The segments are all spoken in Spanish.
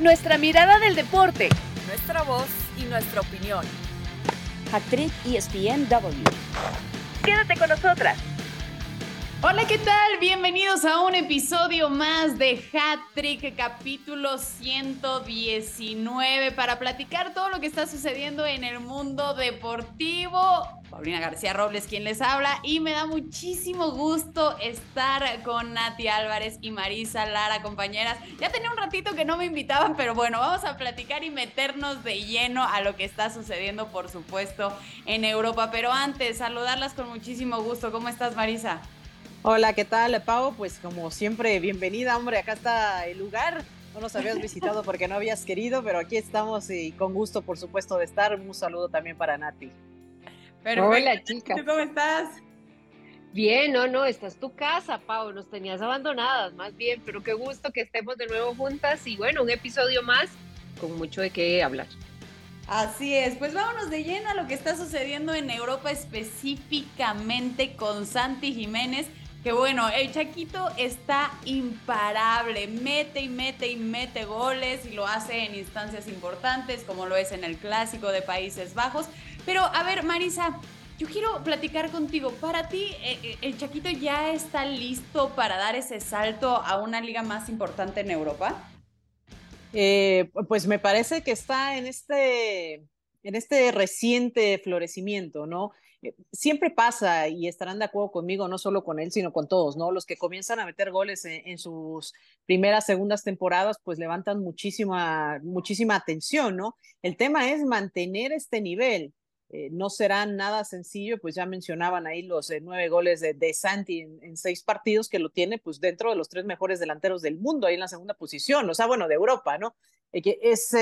Nuestra mirada del deporte. Nuestra voz y nuestra opinión. Actriz ESPNW. Quédate con nosotras. Hola, ¿qué tal? Bienvenidos a un episodio más de Hat Trick, capítulo 119, para platicar todo lo que está sucediendo en el mundo deportivo. Paulina García Robles quien les habla y me da muchísimo gusto estar con Nati Álvarez y Marisa Lara, compañeras. Ya tenía un ratito que no me invitaban, pero bueno, vamos a platicar y meternos de lleno a lo que está sucediendo, por supuesto, en Europa. Pero antes, saludarlas con muchísimo gusto. ¿Cómo estás, Marisa? Hola, ¿qué tal, Pau? Pues como siempre, bienvenida, hombre, acá está el lugar. No nos habías visitado porque no habías querido, pero aquí estamos y con gusto, por supuesto, de estar. Un saludo también para Nati. Hola, chicas. ¿Cómo estás? Bien, no, no, esta es tu casa, Pau, nos tenías abandonadas, más bien, pero qué gusto que estemos de nuevo juntas y bueno, un episodio más con mucho de qué hablar. Así es, pues vámonos de lleno a lo que está sucediendo en Europa específicamente con Santi Jiménez, que bueno, el Chaquito está imparable, mete y mete y mete goles y lo hace en instancias importantes como lo es en el clásico de Países Bajos. Pero a ver, Marisa, yo quiero platicar contigo. Para ti, eh, eh, ¿el Chaquito ya está listo para dar ese salto a una liga más importante en Europa? Eh, pues me parece que está en este, en este reciente florecimiento, ¿no? Siempre pasa y estarán de acuerdo conmigo, no solo con él, sino con todos, ¿no? Los que comienzan a meter goles en, sus primeras, segundas temporadas, pues levantan muchísima, muchísima atención, ¿no? El tema es mantener este nivel. Eh, no será nada sencillo, pues ya mencionaban ahí los eh, nueve goles de, de Santi en, seis partidos, que lo tiene pues dentro de los tres mejores delanteros del mundo, ahí en la segunda posición, o sea, bueno, de Europa, ¿no? que es,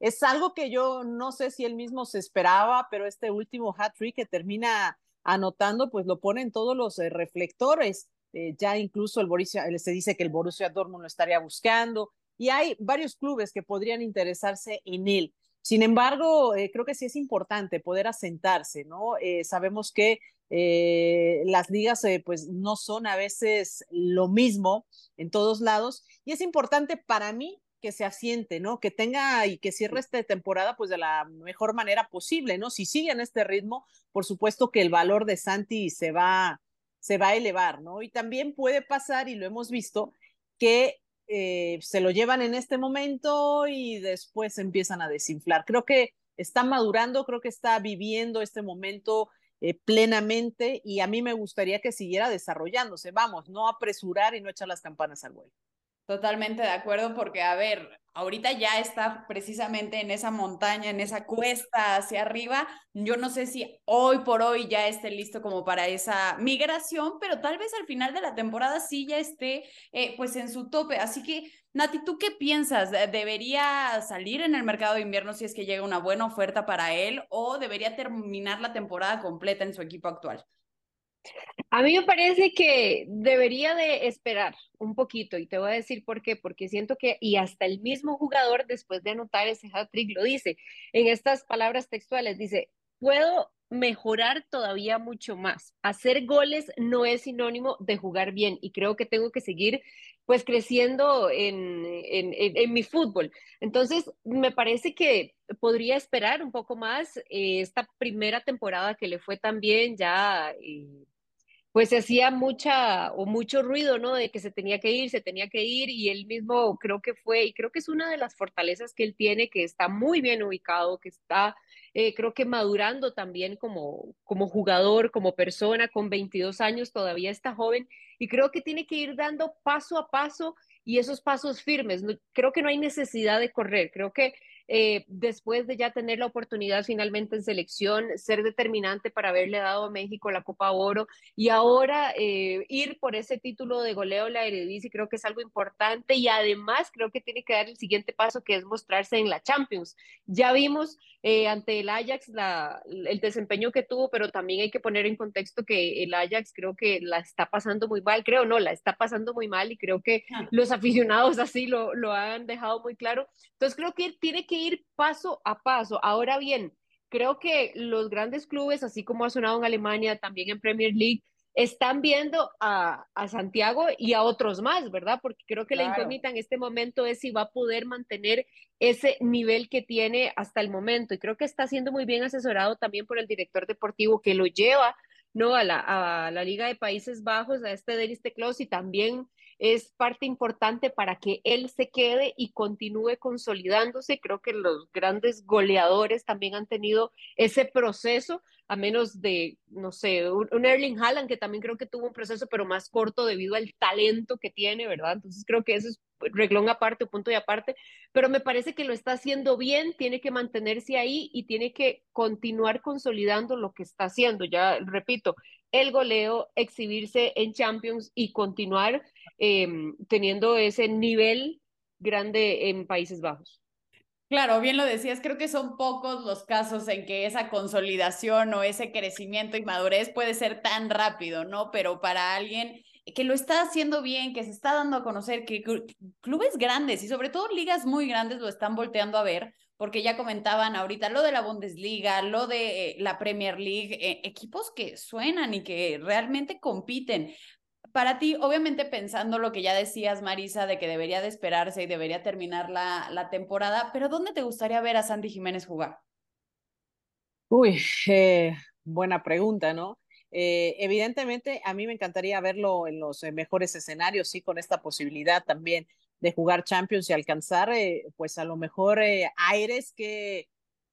es algo que yo no sé si él mismo se esperaba, pero este último hat-trick que termina anotando, pues lo pone en todos los eh, reflectores. Eh, ya incluso el Borussia, se dice que el Borussia Dortmund lo estaría buscando y hay varios clubes que podrían interesarse en él. Sin embargo, eh, creo que sí es importante poder asentarse, ¿no? sabemos que las ligas pues no son a veces lo mismo en todos lados y es importante para mí que se asiente, ¿no? Que tenga y que cierre esta temporada pues de la mejor manera posible, ¿no? Si sigue en este ritmo, por supuesto que el valor de Santi se va, se va a elevar, ¿no? Y también puede pasar, y lo hemos visto, que eh, se lo llevan en este momento y después empiezan a desinflar. Creo que está madurando, creo que está viviendo este momento eh, plenamente y a mí me gustaría que siguiera desarrollándose. Vamos, no apresurar y no echar las campanas al vuelo. Totalmente de acuerdo, porque a ver, ahorita ya está precisamente en esa montaña, en esa cuesta hacia arriba. Yo no sé si hoy por hoy ya esté listo como para esa migración, pero tal vez al final de la temporada sí ya esté eh, pues en su tope. Así que, Nati, ¿tú qué piensas? ¿Debería salir en el mercado de invierno si es que llega una buena oferta para él o debería terminar la temporada completa en su equipo actual? A mí me parece que debería de esperar un poquito y te voy a decir por qué, porque siento que, y hasta el mismo jugador después de anotar ese hat-trick lo dice en estas palabras textuales, dice, puedo mejorar todavía mucho más. Hacer goles no es sinónimo de jugar bien y creo que tengo que seguir pues creciendo en, en, en, mi fútbol. Entonces, me parece que podría esperar un poco más eh, esta primera temporada que le fue tan bien ya. Eh, pues se hacía mucha o mucho ruido, ¿no? De que se tenía que ir, se tenía que ir y él mismo creo que fue, y creo que es una de las fortalezas que él tiene, que está muy bien ubicado, que está, eh, creo que madurando también como, como jugador, como persona, con 22 años, todavía está joven y creo que tiene que ir dando paso a paso y esos pasos firmes. creo que no hay necesidad de correr, creo que eh, después de ya tener la oportunidad finalmente en selección, ser determinante para haberle dado a México la Copa Oro y ahora eh, ir por ese título de goleo la Eredivisie creo que es algo importante y además creo que tiene que dar el siguiente paso que es mostrarse en la Champions. Ya vimos eh, ante el Ajax la, el desempeño que tuvo, pero también hay que poner en contexto que el Ajax creo que la está pasando muy mal, creo no, la está pasando muy mal y creo que los aficionados así lo, lo han dejado muy claro. Entonces creo que tiene que ir paso a paso. Ahora bien, creo que los grandes clubes, así como ha sonado en Alemania, también en Premier League, están viendo a, a, Santiago y a otros más, ¿verdad? Porque creo que la incógnita en este momento es si va a poder mantener ese nivel que tiene hasta el momento. Y creo que está siendo muy bien asesorado también por el director deportivo que lo lleva ¿no? a, la, a la Liga de Países Bajos, a este Denis Teclos y también es parte importante para que él se quede y continúe consolidándose. Creo que los grandes goleadores también han tenido ese proceso, a menos de, no sé, un, Erling Haaland que también creo que tuvo un proceso, pero más corto debido al talento que tiene, ¿verdad? Entonces creo que eso es reglón aparte, punto y aparte, pero me parece que lo está haciendo bien, tiene que mantenerse ahí y tiene que continuar consolidando lo que está haciendo. Ya repito, el goleo, exhibirse en Champions y continuar em, teniendo ese nivel grande en Países Bajos. Claro, bien lo decías, creo que son pocos los casos en que esa consolidación o ese crecimiento y madurez puede ser tan rápido, ¿no? Pero para alguien que lo está haciendo bien, que se está dando a conocer, que clubes grandes y sobre todo ligas muy grandes lo están volteando a ver, porque ya comentaban ahorita lo de la Bundesliga, lo de eh, la Premier League, eh, equipos que suenan y que realmente compiten. Para ti, obviamente pensando lo que ya decías, Marisa, de que debería de esperarse y debería terminar la, la temporada, pero ¿dónde te gustaría ver a Santi Jiménez jugar? Uy, eh, buena pregunta, ¿no? evidentemente, a mí me encantaría verlo en los mejores escenarios, sí, con esta posibilidad también de jugar Champions y alcanzar, eh, pues a lo mejor eh, aires que,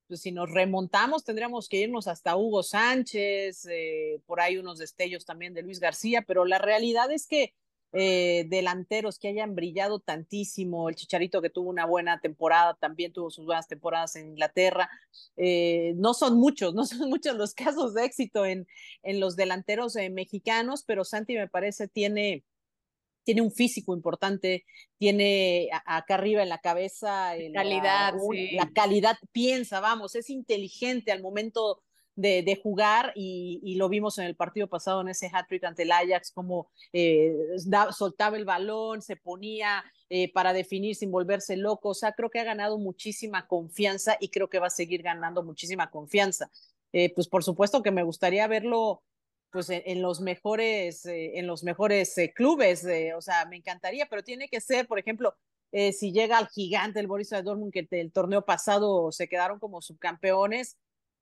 pues si nos remontamos, tendríamos que irnos hasta Hugo Sánchez, eh, por ahí unos destellos también de Luis García, pero la realidad es que delanteros que hayan brillado tantísimo, el Chicharito que tuvo una buena temporada, también tuvo sus buenas temporadas en Inglaterra, no son muchos, no son muchos los casos de éxito en, en los delanteros mexicanos, pero Santi me parece tiene tiene un físico importante, tiene acá arriba en la cabeza calidad, la, calidad, piensa, vamos, es inteligente al momento de, jugar y, lo vimos en el partido pasado en ese hat-trick ante el Ajax, como eh, soltaba el balón, se ponía eh, para definir sin volverse loco, o sea, creo que ha ganado muchísima confianza y creo que va a seguir ganando muchísima confianza. Eh, pues por supuesto que me gustaría verlo pues en, los mejores, eh, en los mejores eh, clubes, o sea, me encantaría, pero tiene que ser, por ejemplo, eh, si llega al gigante el Borussia Dortmund, que el torneo pasado se quedaron como subcampeones,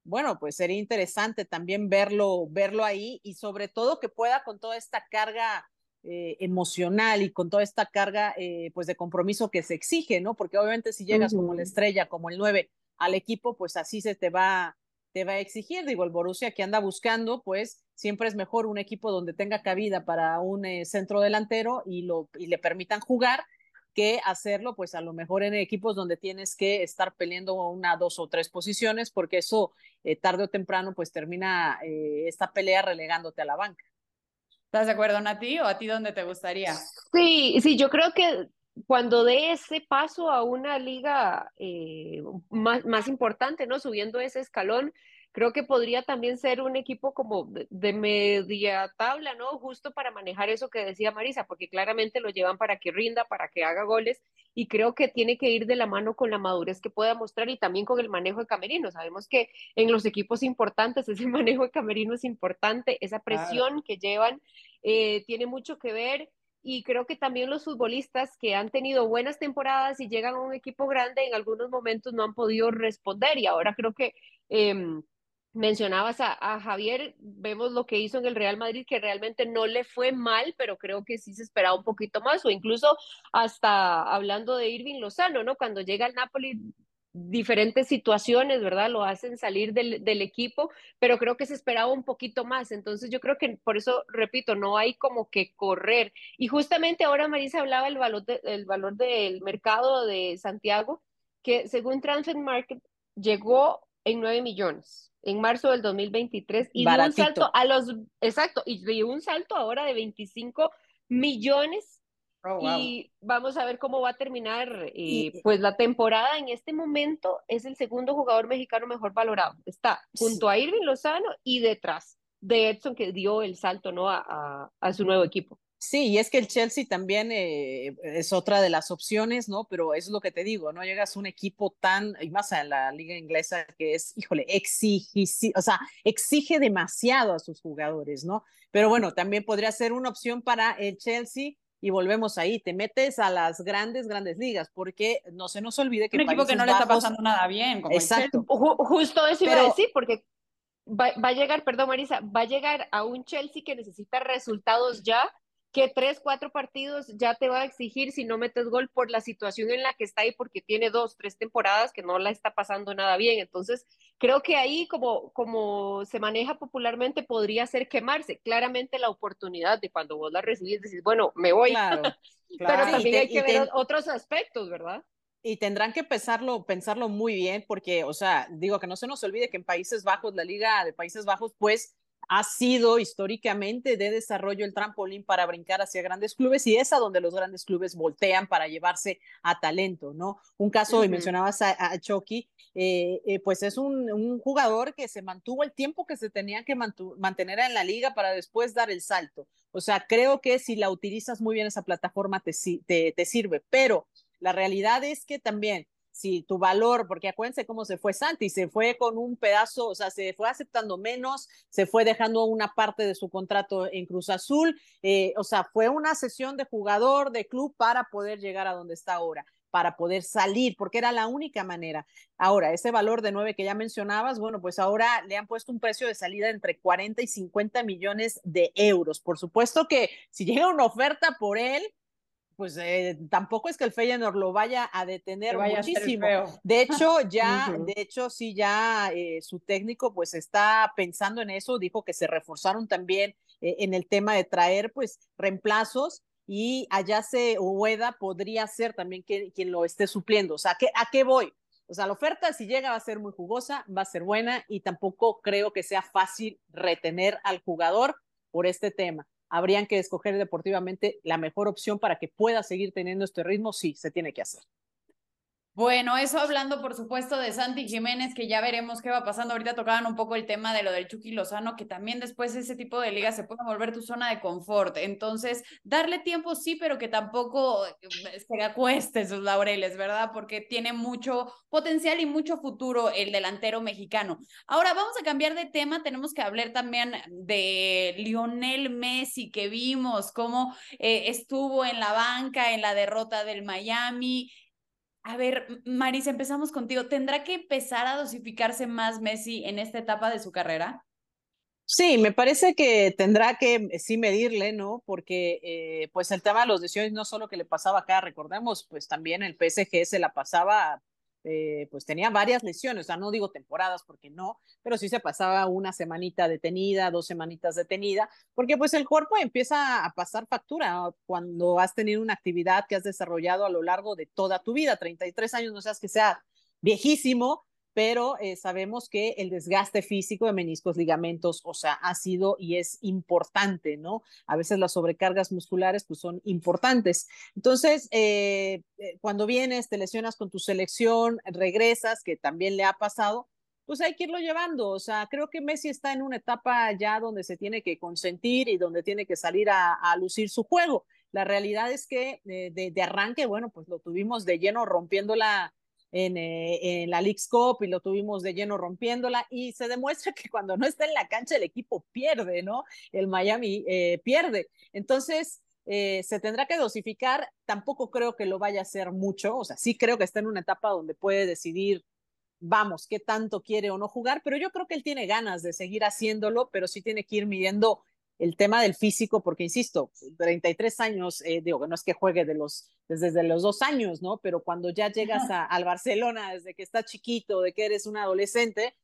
bueno, pues sería interesante también verlo, verlo ahí y sobre todo que pueda con toda esta carga emocional y con toda esta carga pues de compromiso que se exige, ¿no? Porque obviamente si llegas como la estrella, como el 9 al equipo, pues así se te va te va a exigir. Digo, el Borussia que anda buscando, pues siempre es mejor un equipo donde tenga cabida para un eh, centro delantero y, lo, y le permitan jugar que hacerlo, pues a lo mejor en equipos donde tienes que estar peleando una, dos o tres posiciones, porque eso eh, tarde o temprano, pues termina eh, esta pelea relegándote a la banca. ¿Estás de acuerdo, Nati? ¿O a ti dónde te gustaría? Sí, sí, yo creo que cuando dé ese paso a una liga eh, más, más, importante, ¿no? Subiendo ese escalón, creo que podría también ser un equipo como de, media tabla, ¿no? Justo para manejar eso que decía Marisa, porque claramente lo llevan para que rinda, para que haga goles, y creo que tiene que ir de la mano con la madurez que pueda mostrar y también con el manejo de camerino. Sabemos que en los equipos importantes ese manejo de camerino es importante, esa presión que llevan eh, tiene mucho que ver y creo que también los futbolistas que han tenido buenas temporadas y llegan a un equipo grande en algunos momentos no han podido responder y ahora creo que em, mencionabas a, Javier, vemos lo que hizo en el Real Madrid que realmente no le fue mal, pero creo que sí se esperaba un poquito más o incluso hasta hablando de Irving Lozano, ¿no? Cuando llega al Napoli diferentes situaciones, ¿verdad? Lo hacen salir del, del, equipo, pero creo que se esperaba un poquito más. Entonces yo creo que por eso, repito, no hay como que correr. Y justamente ahora Marisa hablaba del valor, del valor del mercado de Santiago, que según Transfer Market llegó en 9 millones en marzo del 2023 y dio un salto a los, exacto, y dio un salto ahora de 25 millones Oh, y vamos a ver cómo va a terminar eh, pues la temporada. En este momento es el segundo jugador mexicano mejor valorado. Está junto a Irving Lozano y detrás de Edson que dio el salto ¿no? a, a, su nuevo equipo. Sí, y es que el Chelsea también eh, es otra de las opciones, ¿no? Pero es lo que te digo, no llegas a un equipo tan, y más en la liga inglesa, que es, híjole, exige, o sea, exige demasiado a sus jugadores, ¿no? Pero bueno, también podría ser una opción para el Chelsea y volvemos ahí, te metes a las grandes, grandes ligas, porque no se nos olvide que... Un equipo que no le está pasando nada bien. Como Exacto. Justo eso iba a decir, porque va, va, a llegar, perdón Marisa, va a llegar a un Chelsea que necesita resultados ya que tres, cuatro partidos ya te va a exigir si no metes gol por la situación en la que está ahí, porque tiene dos, tres temporadas que no la está pasando nada bien. Entonces, creo que ahí, como, como se maneja popularmente, podría ser quemarse. Claramente la oportunidad de cuando vos la recibís, decís, bueno, me voy. Claro, Pero también hay que ver otros aspectos, ¿verdad? Y tendrán que pensarlo, pensarlo muy bien, porque, o sea, digo que no se nos olvide que en Países Bajos, la Liga de Países Bajos, pues ha sido históricamente de desarrollo el trampolín para brincar hacia grandes clubes y es a donde los grandes clubes voltean para llevarse a talento, ¿no? Un caso, y mencionabas a, Chucky, eh, eh, pues es un, jugador que se mantuvo el tiempo que se tenía que mantener en la liga para después dar el salto. O sea, creo que si la utilizas muy bien esa plataforma te, te, te sirve, pero la realidad es que también si tu valor, porque acuérdense cómo se fue Santi, se fue con un pedazo, o sea, se fue aceptando menos, se fue dejando una parte de su contrato en Cruz Azul, eh, o sea, fue una sesión de jugador, de club para poder llegar a donde está ahora para poder salir, porque era la única manera. Ahora, ese valor de nueve que ya mencionabas, bueno, pues ahora le han puesto un precio de salida entre 40 y 50 millones de euros. Por supuesto que si llega una oferta por él, pues eh, tampoco es que el Feyenoord lo vaya a detener muchísimo. De hecho, ya, de hecho, sí, ya eh, su técnico pues está pensando en eso, dijo que se reforzaron también eh, en el tema de traer pues reemplazos y allá se Ueda podría ser también quien, quien lo esté supliendo. O sea, ¿a qué voy? O sea, la oferta si llega va a ser muy jugosa, va a ser buena y tampoco creo que sea fácil retener al jugador por este tema habrían que escoger deportivamente la mejor opción para que pueda seguir teniendo este ritmo, sí, se tiene que hacer. Bueno, eso hablando por supuesto de Santi Jiménez, que ya veremos qué va pasando. Ahorita tocaban un poco el tema de lo del Chucky Lozano, que también después ese tipo de ligas se puede volver tu zona de confort. Entonces, darle tiempo sí, pero que tampoco eh, se acueste sus laureles, ¿verdad? Porque tiene mucho potencial y mucho futuro el delantero mexicano. Ahora vamos a cambiar de tema. Tenemos que hablar también de Lionel Messi, que vimos cómo eh, estuvo en la banca en la derrota del Miami a ver, Maris, empezamos contigo. ¿Tendrá que empezar a dosificarse más Messi en esta etapa de su carrera? Sí, me parece que tendrá que eh, sí medirle, ¿no? Porque eh, pues el tema de los decisiones no solo que le pasaba acá, recordemos, pues también el PSG se la pasaba eh, pues tenía varias lesiones, o sea, no digo temporadas porque no, pero sí se pasaba una semanita detenida, dos semanitas detenida, porque pues el cuerpo empieza a pasar factura cuando has tenido una actividad que has desarrollado a lo largo de toda tu vida, 33 años, no seas que sea viejísimo, pero eh, sabemos que el desgaste físico de meniscos, ligamentos, o sea, ha sido y es importante, ¿no? A veces las sobrecargas musculares pues son importantes. Entonces, eh, eh, cuando vienes, te lesionas con tu selección, regresas, que también le ha pasado, pues hay que irlo llevando. O sea, creo que Messi está en una etapa ya donde se tiene que consentir y donde tiene que salir a, lucir su juego. La realidad es que de, de, arranque, bueno, pues lo tuvimos de lleno rompiendo la, eh, en, la League's Cup y lo tuvimos de lleno rompiéndola y se demuestra que cuando no está en la cancha el equipo pierde, ¿no? El Miami eh, pierde. Entonces, eh, se tendrá que dosificar, tampoco creo que lo vaya a hacer mucho, o sea, sí creo que está en una etapa donde puede decidir, vamos, qué tanto quiere o no jugar, pero yo creo que él tiene ganas de seguir haciéndolo, pero sí tiene que ir midiendo el tema del físico, porque insisto, 33 años, eh, digo, no es que juegue de los, desde los dos años, ¿no? Pero cuando ya llegas a, al Barcelona, desde que estás chiquito, de que eres un adolescente,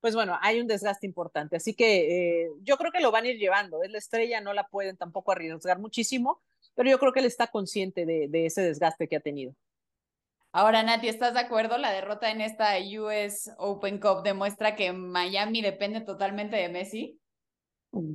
pues bueno, hay un desgaste importante. Así que eh, yo creo que lo van a ir llevando. Es la estrella, no la pueden tampoco arriesgar muchísimo, pero yo creo que él está consciente de, de ese desgaste que ha tenido. Ahora, Nati, ¿estás de acuerdo? La derrota en esta US Open Cup demuestra que Miami depende totalmente de Messi.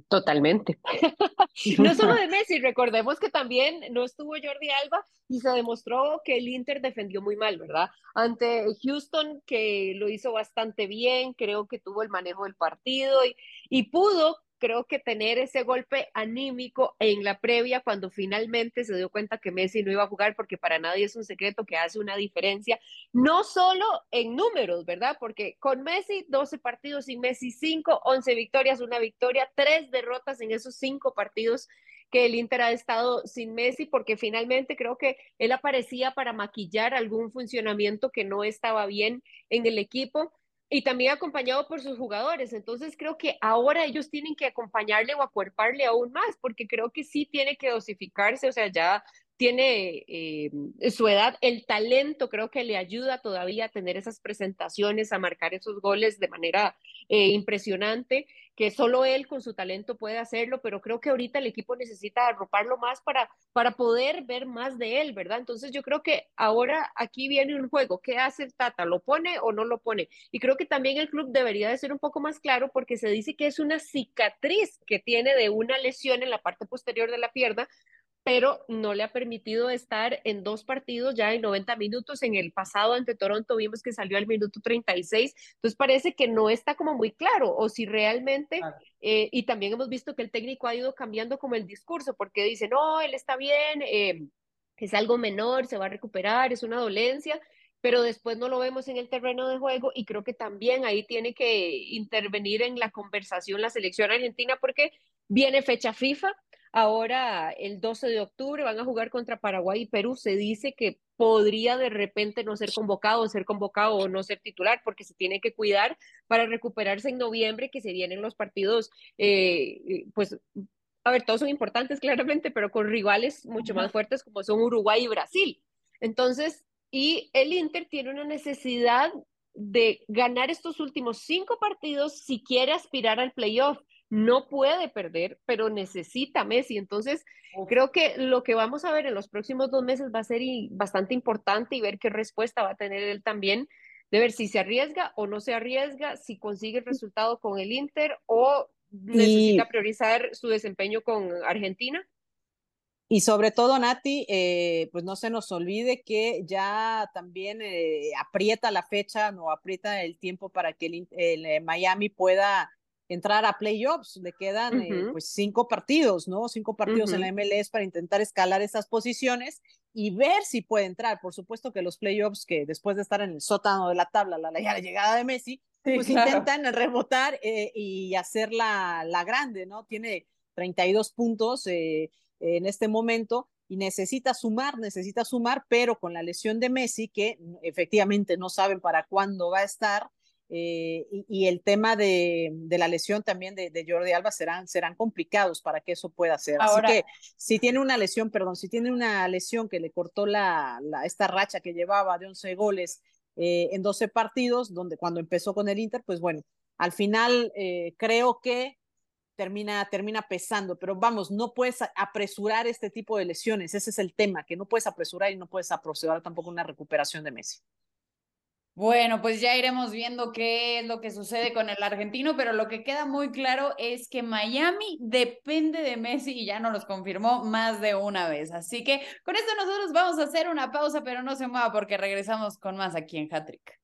Totalmente. no solo de Messi, recordemos que también no estuvo Jordi Alba y se demostró que el Inter defendió muy mal, ¿verdad? Ante Houston, que lo hizo bastante bien, creo que tuvo el manejo del partido y, y pudo creo que tener ese golpe anímico en la previa cuando finalmente se dio cuenta que Messi no iba a jugar, porque para nadie es un secreto que hace una diferencia, no solo en números, ¿verdad? Porque con Messi, 12 partidos, sin Messi, 5, 11 victorias, una victoria, tres derrotas en esos cinco partidos que el Inter ha estado sin Messi, porque finalmente creo que él aparecía para maquillar algún funcionamiento que no estaba bien en el equipo y también acompañado por sus jugadores. Entonces creo que ahora ellos tienen que acompañarle o acuerparle aún más, porque creo que sí tiene que dosificarse, o sea, ya tiene eh, su edad, el talento creo que le ayuda todavía a tener esas presentaciones, a marcar esos goles de manera eh, impresionante, que solo él con su talento puede hacerlo, pero creo que ahorita el equipo necesita arroparlo más para, para poder ver más de él, ¿verdad? Entonces yo creo que ahora aquí viene un juego, ¿qué hace el Tata? ¿Lo pone o no lo pone? Y creo que también el club debería de ser un poco más claro porque se dice que es una cicatriz que tiene de una lesión en la parte posterior de la pierna, pero no le ha permitido estar en dos partidos ya en 90 minutos. En el pasado ante Toronto vimos que salió al minuto 36, entonces parece que no está como muy claro o si realmente, eh, y también hemos visto que el técnico ha ido cambiando como el discurso, porque dice, no, él está bien, eh, es algo menor, se va a recuperar, es una dolencia, pero después no lo vemos en el terreno de juego y creo que también ahí tiene que intervenir en la conversación la selección argentina porque viene fecha FIFA, Ahora, el 12 de octubre, van a jugar contra Paraguay y Perú. Se dice que podría de repente no ser convocado, ser convocado o no ser titular, porque se tiene que cuidar para recuperarse en noviembre, que se vienen los partidos, eh, eh, pues, a ver, todos son importantes claramente, pero con rivales mucho más fuertes como son Uruguay y Brasil. Entonces, y el Inter tiene una necesidad de ganar estos últimos cinco partidos si quiere aspirar al playoff no puede perder, pero necesita Messi. Entonces, creo que lo que vamos a ver en los próximos dos meses va a ser bastante importante y ver qué respuesta va a tener él también, de ver si se arriesga o no se arriesga, si consigue el resultado con el Inter o necesita priorizar su desempeño con Argentina. Y sobre todo, Nati, eh, pues no se nos olvide que ya también eh, aprieta la fecha, no aprieta el tiempo para que el, eh, Miami pueda entrar a playoffs. Le quedan eh, pues cinco partidos, ¿no? Cinco partidos en la MLS para intentar escalar esas posiciones y ver si puede entrar. Por supuesto que los playoffs, que después de estar en el sótano de la tabla, la, la llegada de Messi, pues intentan rebotar eh, y hacer la, la grande, ¿no? Tiene 32 puntos eh, en este momento y necesita sumar, necesita sumar, pero con la lesión de Messi, que efectivamente no saben para cuándo va a estar, eh, y, el tema de, la lesión también de, Jordi Alba serán, serán complicados para que eso pueda ser. Así que si tiene una lesión, perdón, si tiene una lesión que le cortó la, esta racha que llevaba de 11 goles eh, en 12 partidos, donde cuando empezó con el Inter, pues bueno, al final eh, creo que termina, termina pesando, pero vamos, no puedes apresurar este tipo de lesiones, ese es el tema, que no puedes apresurar y no puedes apresurar tampoco una recuperación de Messi. Bueno, pues ya iremos viendo qué es lo que sucede con el argentino, pero lo que queda muy claro es que Miami depende de Messi y ya nos los confirmó más de una vez. Así que con esto nosotros vamos a hacer una pausa, pero no se mueva porque regresamos con más aquí en Hattrick.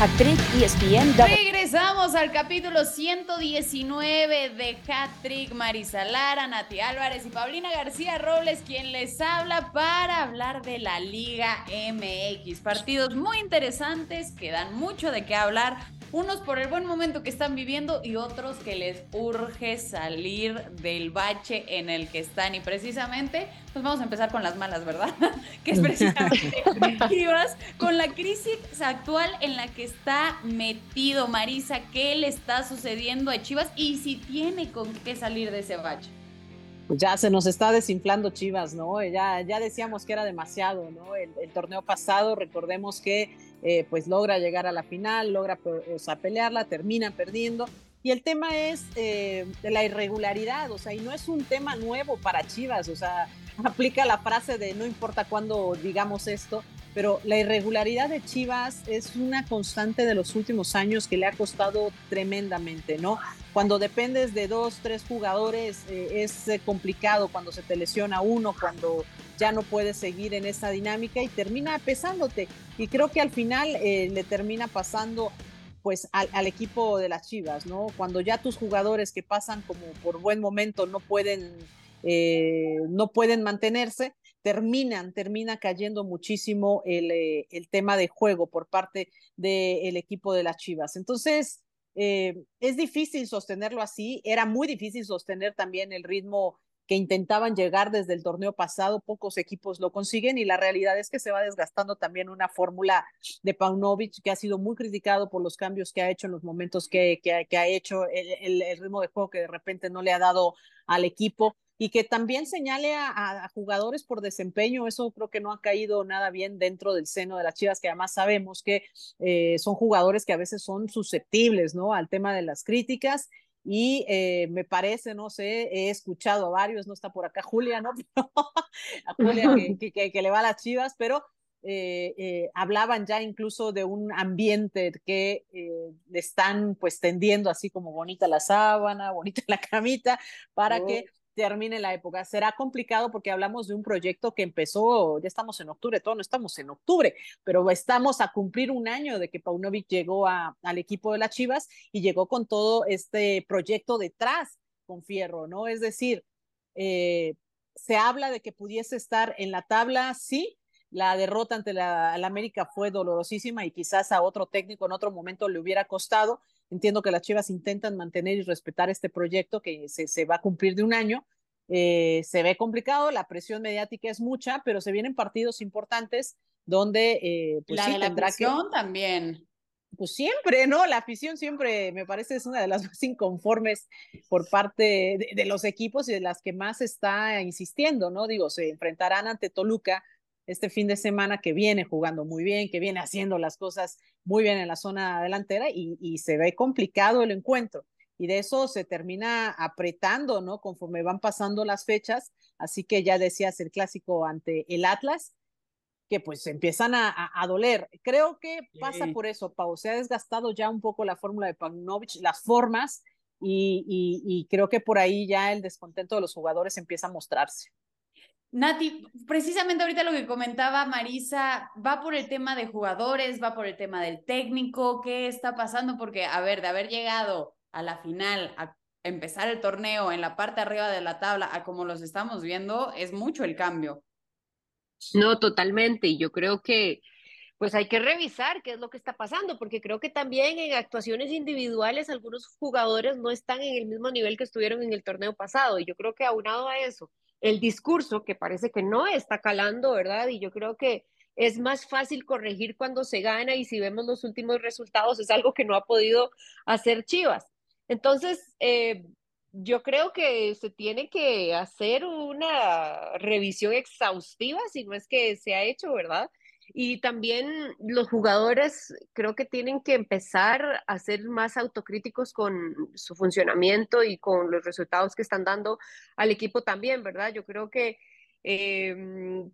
Hat-Trick ESPN. Regresamos al capítulo 119 de Hat-Trick. Marisa Lara, Nati Álvarez y Paulina García Robles, quien les habla para hablar de la Liga MX. Partidos muy interesantes que dan mucho de qué hablar unos por el buen momento que están viviendo y otros que les urge salir del bache en el que están. Y precisamente, pues vamos a empezar con las malas, ¿verdad? que es precisamente Chivas, con la crisis actual en la que está metido Marisa, ¿qué le está sucediendo a Chivas y si tiene con qué salir de ese bache? Pues ya se nos está desinflando Chivas, ¿no? Ya, ya decíamos que era demasiado, ¿no? El, el torneo pasado, recordemos que eh, pues logra llegar a la final, logra o pelearla, termina perdiendo. Y el tema es eh, de la irregularidad, o sea, y no es un tema nuevo para Chivas, o sea, aplica la frase de no importa cuándo digamos esto, pero la irregularidad de Chivas es una constante de los últimos años que le ha costado tremendamente, ¿no? Cuando dependes de dos, tres jugadores eh, es complicado, cuando se te lesiona uno, cuando ya no puedes seguir en esa dinámica y termina pesándote. Y creo que al final eh, le termina pasando pues al, al, equipo de las Chivas, ¿no? Cuando ya tus jugadores que pasan como por buen momento no pueden, eh, no pueden mantenerse, terminan, termina cayendo muchísimo el, eh, el tema de juego por parte del equipo de las Chivas. Entonces, eh, es difícil sostenerlo así, era muy difícil sostener también el ritmo que intentaban llegar desde el torneo pasado, pocos equipos lo consiguen y la realidad es que se va desgastando también una fórmula de Paunovic que ha sido muy criticado por los cambios que ha hecho en los momentos que, que, que ha hecho, el, el, el, ritmo de juego que de repente no le ha dado al equipo y que también señale a, a, jugadores por desempeño, eso creo que no ha caído nada bien dentro del seno de las Chivas, que además sabemos que eh, son jugadores que a veces son susceptibles, ¿no? Al tema de las críticas y eh, me parece, no sé, he escuchado a varios, no está por acá Julia, ¿no? a Julia que, que, que, le va a las chivas, pero eh, eh, hablaban ya incluso de un ambiente que le están pues tendiendo así como bonita la sábana, bonita la camita, para oh. que termine la época. Será complicado porque hablamos de un proyecto que empezó, ya estamos en octubre, todo no estamos en octubre, pero estamos a cumplir un año de que Paunovic llegó a, al equipo de las Chivas y llegó con todo este proyecto detrás con Fierro, ¿no? Es decir, eh, se habla de que pudiese estar en la tabla, sí, la derrota ante la, la, América fue dolorosísima y quizás a otro técnico en otro momento le hubiera costado. Entiendo que las Chivas intentan mantener y respetar este proyecto que se, se va a cumplir de un año. Eh, se ve complicado, la presión mediática es mucha, pero se vienen partidos importantes donde eh, pues, la sí, de la afición que, también. Pues siempre, ¿no? La afición siempre me parece es una de las más inconformes por parte de, de los equipos y de las que más está insistiendo, ¿no? Digo, se enfrentarán ante Toluca, este fin de semana que viene jugando muy bien, que viene haciendo las cosas muy bien en la zona delantera y, y, se ve complicado el encuentro. Y de eso se termina apretando, ¿no? Conforme van pasando las fechas. Así que ya decías el clásico ante el Atlas, que pues empiezan a, a, a doler. Creo que pasa por eso, Pau. Se ha desgastado ya un poco la fórmula de Paunovic, las formas, y, y, y creo que por ahí ya el descontento de los jugadores empieza a mostrarse. Nati, precisamente ahorita lo que comentaba Marisa, va por el tema de jugadores, va por el tema del técnico, ¿qué está pasando? Porque, a ver, de haber llegado a la final, a empezar el torneo en la parte arriba de la tabla, a como los estamos viendo, es mucho el cambio. No, totalmente. Y yo creo que pues hay que revisar qué es lo que está pasando, porque creo que también en actuaciones individuales algunos jugadores no están en el mismo nivel que estuvieron en el torneo pasado. Y yo creo que aunado a eso, el discurso que parece que no está calando, ¿verdad? Y yo creo que es más fácil corregir cuando se gana y si vemos los últimos resultados es algo que no ha podido hacer Chivas. Entonces, eh, yo creo que se tiene que hacer una revisión exhaustiva, si no es que se ha hecho, ¿verdad? Y también los jugadores creo que tienen que empezar a ser más autocríticos con su funcionamiento y con los resultados que están dando al equipo también, ¿verdad? Yo creo que eh,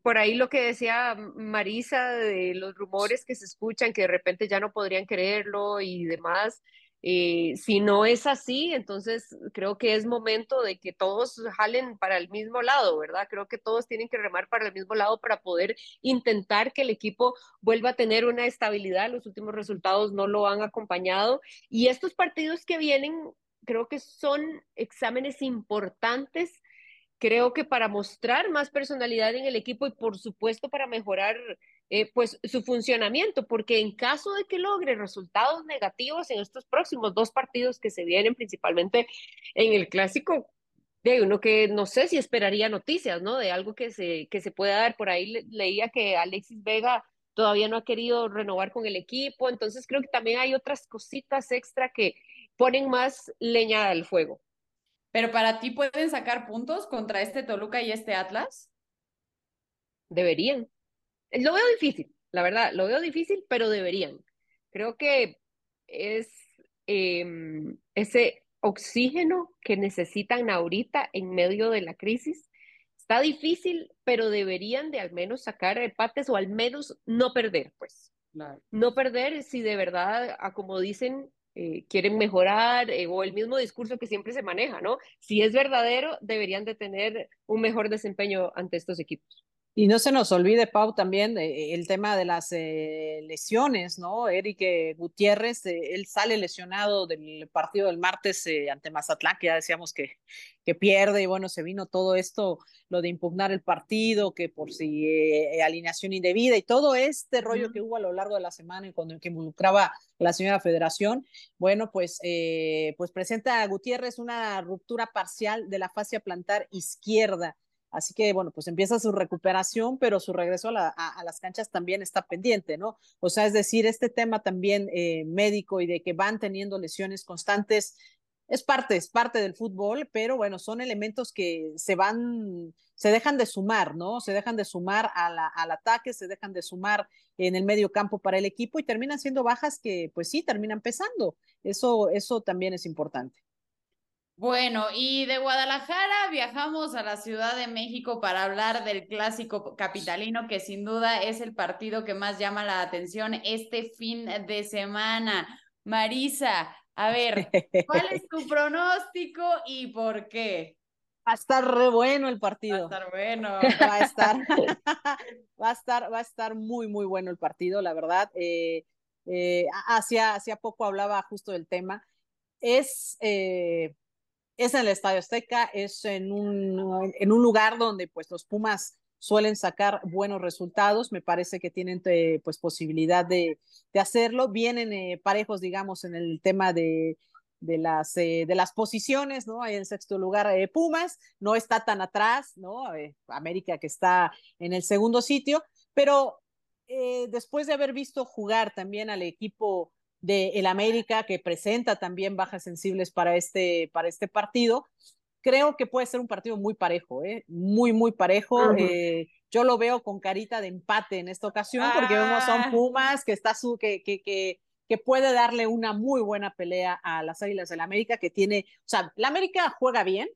por ahí lo que decía Marisa de los rumores que se escuchan, que de repente ya no podrían creerlo y demás, eh, si no es así, entonces creo que es momento de que todos jalen para el mismo lado, ¿verdad? Creo que todos tienen que remar para el mismo lado para poder intentar que el equipo vuelva a tener una estabilidad. Los últimos resultados no lo han acompañado. Y estos partidos que vienen, creo que son exámenes importantes creo que para mostrar más personalidad en el equipo y por supuesto para mejorar eh, pues su funcionamiento, porque en caso de que logre resultados negativos en estos próximos dos partidos que se vienen, principalmente en el clásico, de uno que no sé si esperaría noticias, ¿no? De algo que se, que se pueda dar. Por ahí le, leía que Alexis Vega todavía no ha querido renovar con el equipo, entonces creo que también hay otras cositas extra que ponen más leña al fuego. Pero para ti pueden sacar puntos contra este Toluca y este Atlas? Deberían. Lo veo difícil, la verdad, lo veo difícil, pero deberían. Creo que es eh, ese oxígeno que necesitan ahorita en medio de la crisis. Está difícil, pero deberían de al menos sacar empates o al menos no perder, pues. Claro. No perder si de verdad, como dicen, eh, quieren mejorar eh, o el mismo discurso que siempre se maneja, ¿no? Si es verdadero, deberían de tener un mejor desempeño ante estos equipos. Y no se nos olvide, Pau, también eh, el tema de las eh, lesiones, ¿no? Eric eh, Gutiérrez, él sale lesionado del partido del martes ante Mazatlán, que ya decíamos que, que pierde, y bueno, se vino todo esto, lo de impugnar el partido, que por si alineación indebida y todo este rollo que hubo a lo largo de la semana y cuando que involucraba la señora Federación, bueno, pues, pues presenta a Gutiérrez una ruptura parcial de la fascia plantar izquierda Así que, bueno, pues empieza su recuperación, pero su regreso a, las canchas también está pendiente, ¿no? O sea, es decir, este tema también eh, médico y de que van teniendo lesiones constantes, es parte, es parte del fútbol, pero bueno, son elementos que se van, se dejan de sumar, ¿no? Se dejan de sumar al ataque, se dejan de sumar en el medio campo para el equipo y terminan siendo bajas que, pues sí, terminan pesando. Eso, eso también es importante. Bueno, y de Guadalajara viajamos a la Ciudad de México para hablar del clásico capitalino, que sin duda es el partido que más llama la atención este fin de semana. Marisa, a ver, ¿cuál es tu pronóstico y por qué? Va a estar re bueno el partido. Va a estar bueno. Va a estar, va a estar, va a estar muy, muy bueno el partido, la verdad. Eh, eh, hacia, poco hablaba justo del tema. Es eh, es en el Estadio Azteca, es en un, en un lugar donde pues los Pumas suelen sacar buenos resultados, me parece que tienen eh, pues posibilidad de, de hacerlo, vienen eh, parejos digamos en el tema de, de las, eh, de las posiciones, ¿no? Hay en sexto lugar Pumas, no está tan atrás, ¿no? América que está en el segundo sitio, pero después de haber visto jugar también al equipo de el América, que presenta también bajas sensibles para este, para este partido. Creo que puede ser un partido muy parejo, ¿eh? muy, muy parejo. Eh, yo lo veo con carita de empate en esta ocasión, porque vemos a un ah. Pumas que, está su, que, que, que, que puede darle una muy buena pelea a las Águilas del América, que tiene, o sea, la América juega bien,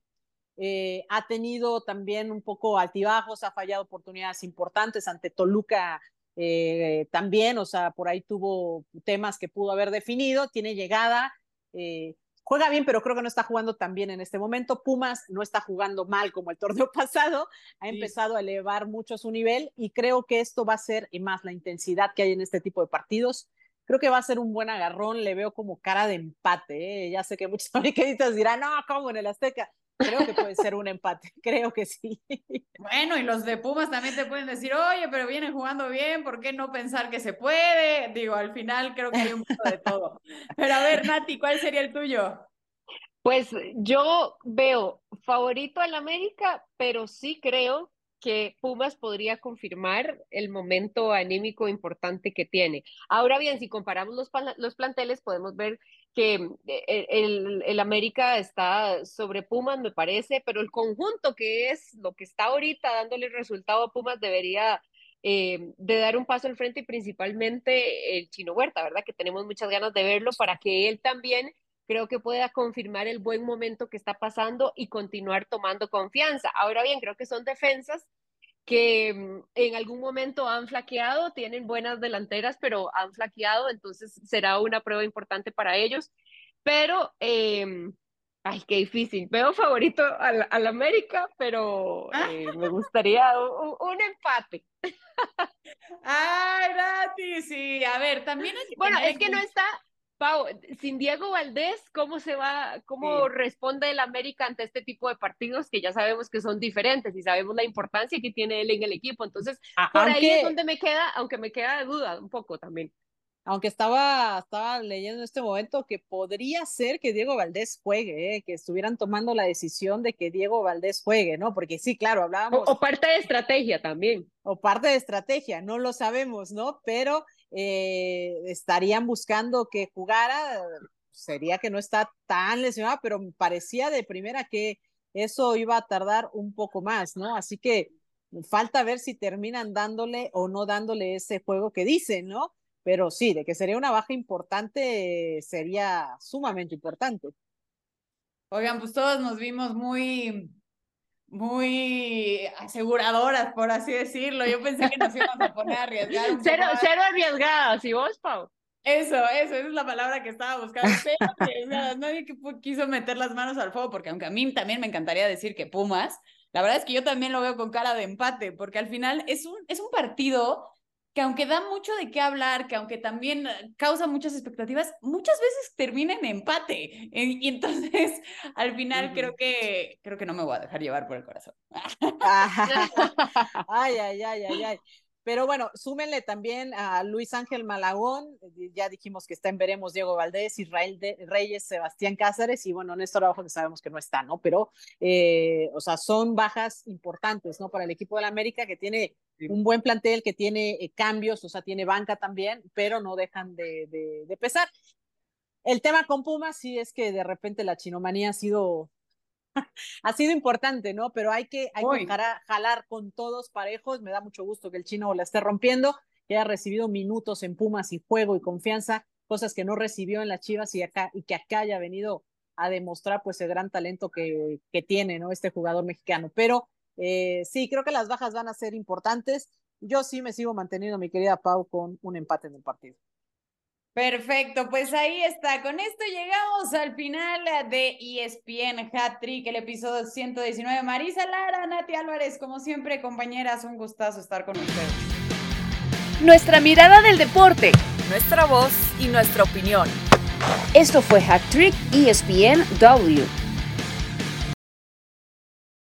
eh, ha tenido también un poco altibajos, ha fallado oportunidades importantes ante Toluca eh, también, o sea, por ahí tuvo temas que pudo haber definido, tiene llegada, eh, juega bien, pero creo que no está jugando tan bien en este momento. Pumas no está jugando mal como el torneo pasado, ha empezado a elevar mucho su nivel y creo que esto va a ser, y más la intensidad que hay en este tipo de partidos, creo que va a ser un buen agarrón, le veo como cara de empate, ¿eh? ya sé que muchos americanistas dirán, no, ¿cómo en el Azteca? Creo que puede ser un empate, creo que sí. Bueno, y los de Pumas también te pueden decir, oye, pero vienen jugando bien, ¿por qué no pensar que se puede? Digo, al final creo que hay un poco de todo. Pero a ver, Nati, ¿cuál sería el tuyo? Pues yo veo favorito al América, pero sí creo que Pumas podría confirmar el momento anímico importante que tiene. Ahora bien, si comparamos los, los planteles, podemos ver que eh, el, el, América está sobre Pumas, me parece, pero el conjunto que es lo que está ahorita dándole resultado a Pumas debería eh, de dar un paso al frente y principalmente el Chino Huerta, ¿verdad? Que tenemos muchas ganas de verlo para que él también creo que pueda confirmar el buen momento que está pasando y continuar tomando confianza. Ahora bien, creo que son defensas que mm, en algún momento han flaqueado, tienen buenas delanteras, pero han flaqueado, entonces será una prueba importante para ellos. Pero, eh, ay, qué difícil. Veo favorito al, al América, pero eh, me gustaría un, un empate. Ay, Nati, sí. A ver, también es Bueno, es que no está, Pau, sin Diego Valdés, ¿cómo se va, cómo responde el América ante este tipo de partidos que ya sabemos que son diferentes y sabemos la importancia que tiene él en el equipo? Entonces, por ahí es donde me queda, aunque me queda de duda un poco también. Aunque estaba, estaba leyendo en este momento que podría ser que Diego Valdés juegue, ¿eh? que estuvieran tomando la decisión de que Diego Valdés juegue, ¿no? Porque sí, claro, hablábamos. o parte de estrategia también. O parte de estrategia, no lo sabemos, ¿no? Pero eh, estarían buscando que jugara, sería que no está tan lesionado, pero parecía de primera que eso iba a tardar un poco más, ¿no? Así que falta ver si terminan dándole o no dándole ese juego que dicen, ¿no? Pero sí, de que sería una baja importante, sería sumamente importante. Oigan, pues todos nos vimos muy muy aseguradoras, por así decirlo. Yo pensé que nos íbamos a poner a arriesgar. Un cero, cero arriesgadas, ¿y vos, Pau? Eso, eso, esa es la palabra que estaba buscando. nadie que quiso meter las manos al fuego, porque aunque a mí también me encantaría decir que Pumas, la verdad es que yo también lo veo con cara de empate, porque al final es un, es un partido que aunque da mucho de qué hablar, que aunque también eh, causa muchas expectativas, muchas veces termina en empate. Y entonces, al final, creo, que, creo que no me voy a dejar llevar por el corazón. ay, ay, ay, ay, ay. Pero bueno, súmenle también a Luis Ángel Malagón, ya dijimos que está en Veremos Diego Valdés, Israel Reyes, Sebastián Cáceres y bueno, Néstor Abajo que sabemos que no está, ¿no? Pero, eh, o sea, son bajas importantes, ¿no? Para el equipo de la América que tiene un buen plantel, que tiene eh, cambios, o sea, tiene banca también, pero no dejan de, de pesar. El tema con Pumas sí es que de repente la chinomanía ha sido ha sido importante, ¿no? Pero hay que, hay que jalar, con todos parejos. Me da mucho gusto que el chino la esté rompiendo, que haya recibido minutos en Pumas y juego y confianza, cosas que no recibió en las Chivas y, acá, y que acá haya venido a demostrar pues el gran talento que, que tiene, ¿no? Este jugador mexicano. Pero eh, sí, creo que las bajas van a ser importantes. Yo sí me sigo manteniendo, mi querida Pau, con un empate en el partido. Perfecto, pues ahí está. Con esto llegamos al final de ESPN Hat Trick, el episodio 119. Marisa Lara, Nati Álvarez, como siempre, compañeras, un gustazo estar con ustedes. Nuestra mirada del deporte, nuestra voz y nuestra opinión. Esto fue Hat Trick ESPN W.